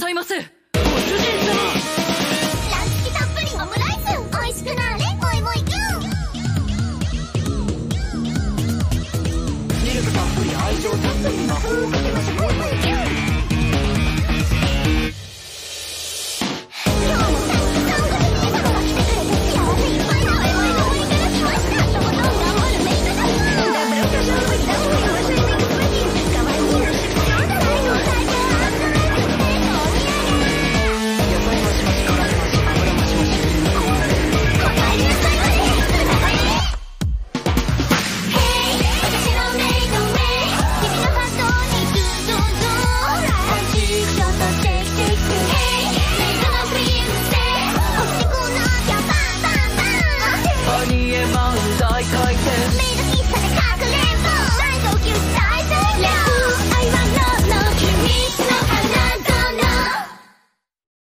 ざいます。ご主人様。たっぷりオムライス。おいしくなれミルクたっぷり愛情たっぷりの法をかけましょう。niye mandai kayken. Made